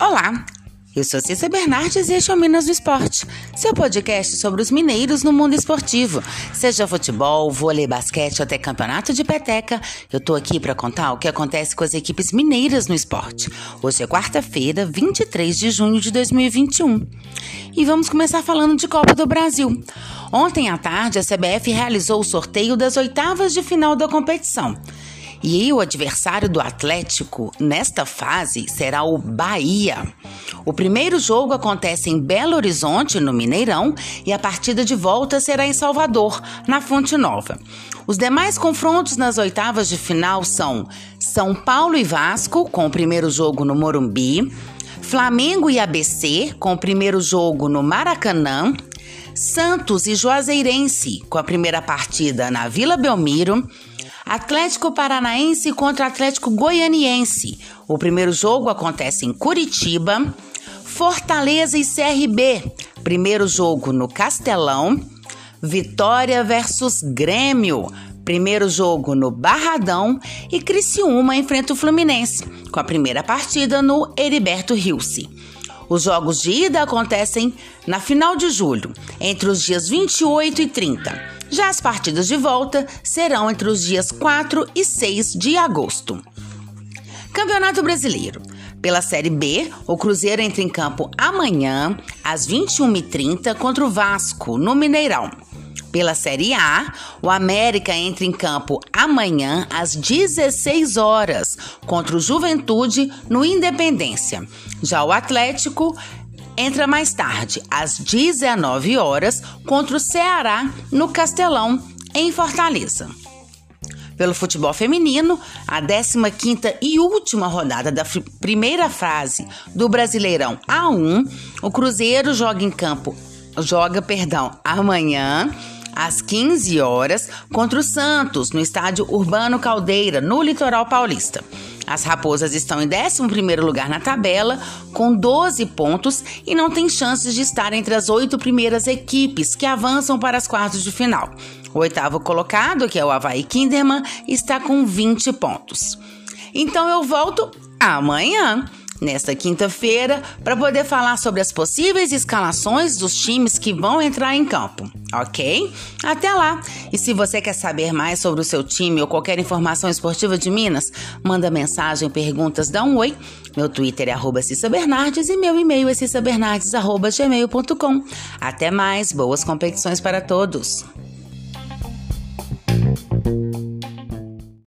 Olá, eu sou Cissa Bernardes e este é o Minas do Esporte, seu podcast sobre os mineiros no mundo esportivo. Seja futebol, vôlei, basquete até campeonato de peteca, eu tô aqui para contar o que acontece com as equipes mineiras no esporte. Hoje é quarta-feira, 23 de junho de 2021. E vamos começar falando de Copa do Brasil. Ontem à tarde, a CBF realizou o sorteio das oitavas de final da competição. E o adversário do Atlético nesta fase será o Bahia. O primeiro jogo acontece em Belo Horizonte, no Mineirão, e a partida de volta será em Salvador, na Fonte Nova. Os demais confrontos nas oitavas de final são São Paulo e Vasco, com o primeiro jogo no Morumbi, Flamengo e ABC, com o primeiro jogo no Maracanã, Santos e Juazeirense, com a primeira partida na Vila Belmiro, Atlético Paranaense contra Atlético Goianiense. O primeiro jogo acontece em Curitiba. Fortaleza e CRB. Primeiro jogo no Castelão. Vitória versus Grêmio. Primeiro jogo no Barradão e Criciúma enfrenta o Fluminense, com a primeira partida no Heriberto Rilse. Os jogos de ida acontecem na final de julho, entre os dias 28 e 30. Já as partidas de volta serão entre os dias 4 e 6 de agosto. Campeonato Brasileiro. Pela Série B, o Cruzeiro entra em campo amanhã, às 21h30, contra o Vasco, no Mineirão. Pela Série A, o América entra em campo amanhã, às 16 horas, contra o Juventude, no Independência. Já o Atlético entra mais tarde, às 19 horas, contra o Ceará no Castelão, em Fortaleza. Pelo futebol feminino, a 15ª e última rodada da primeira fase do Brasileirão A1, o Cruzeiro joga em campo, joga, perdão, amanhã às 15 horas contra o Santos no estádio Urbano Caldeira, no Litoral Paulista. As Raposas estão em 11 lugar na tabela, com 12 pontos e não têm chances de estar entre as oito primeiras equipes que avançam para as quartas de final. O oitavo colocado, que é o Havaí Kinderman, está com 20 pontos. Então eu volto amanhã nesta quinta-feira para poder falar sobre as possíveis escalações dos times que vão entrar em campo, ok? Até lá! E se você quer saber mais sobre o seu time ou qualquer informação esportiva de Minas, manda mensagem, perguntas, dá um oi. Meu Twitter é arroba Cissa Bernardes e meu e-mail é cissabernardes.gmail.com. Até mais, boas competições para todos!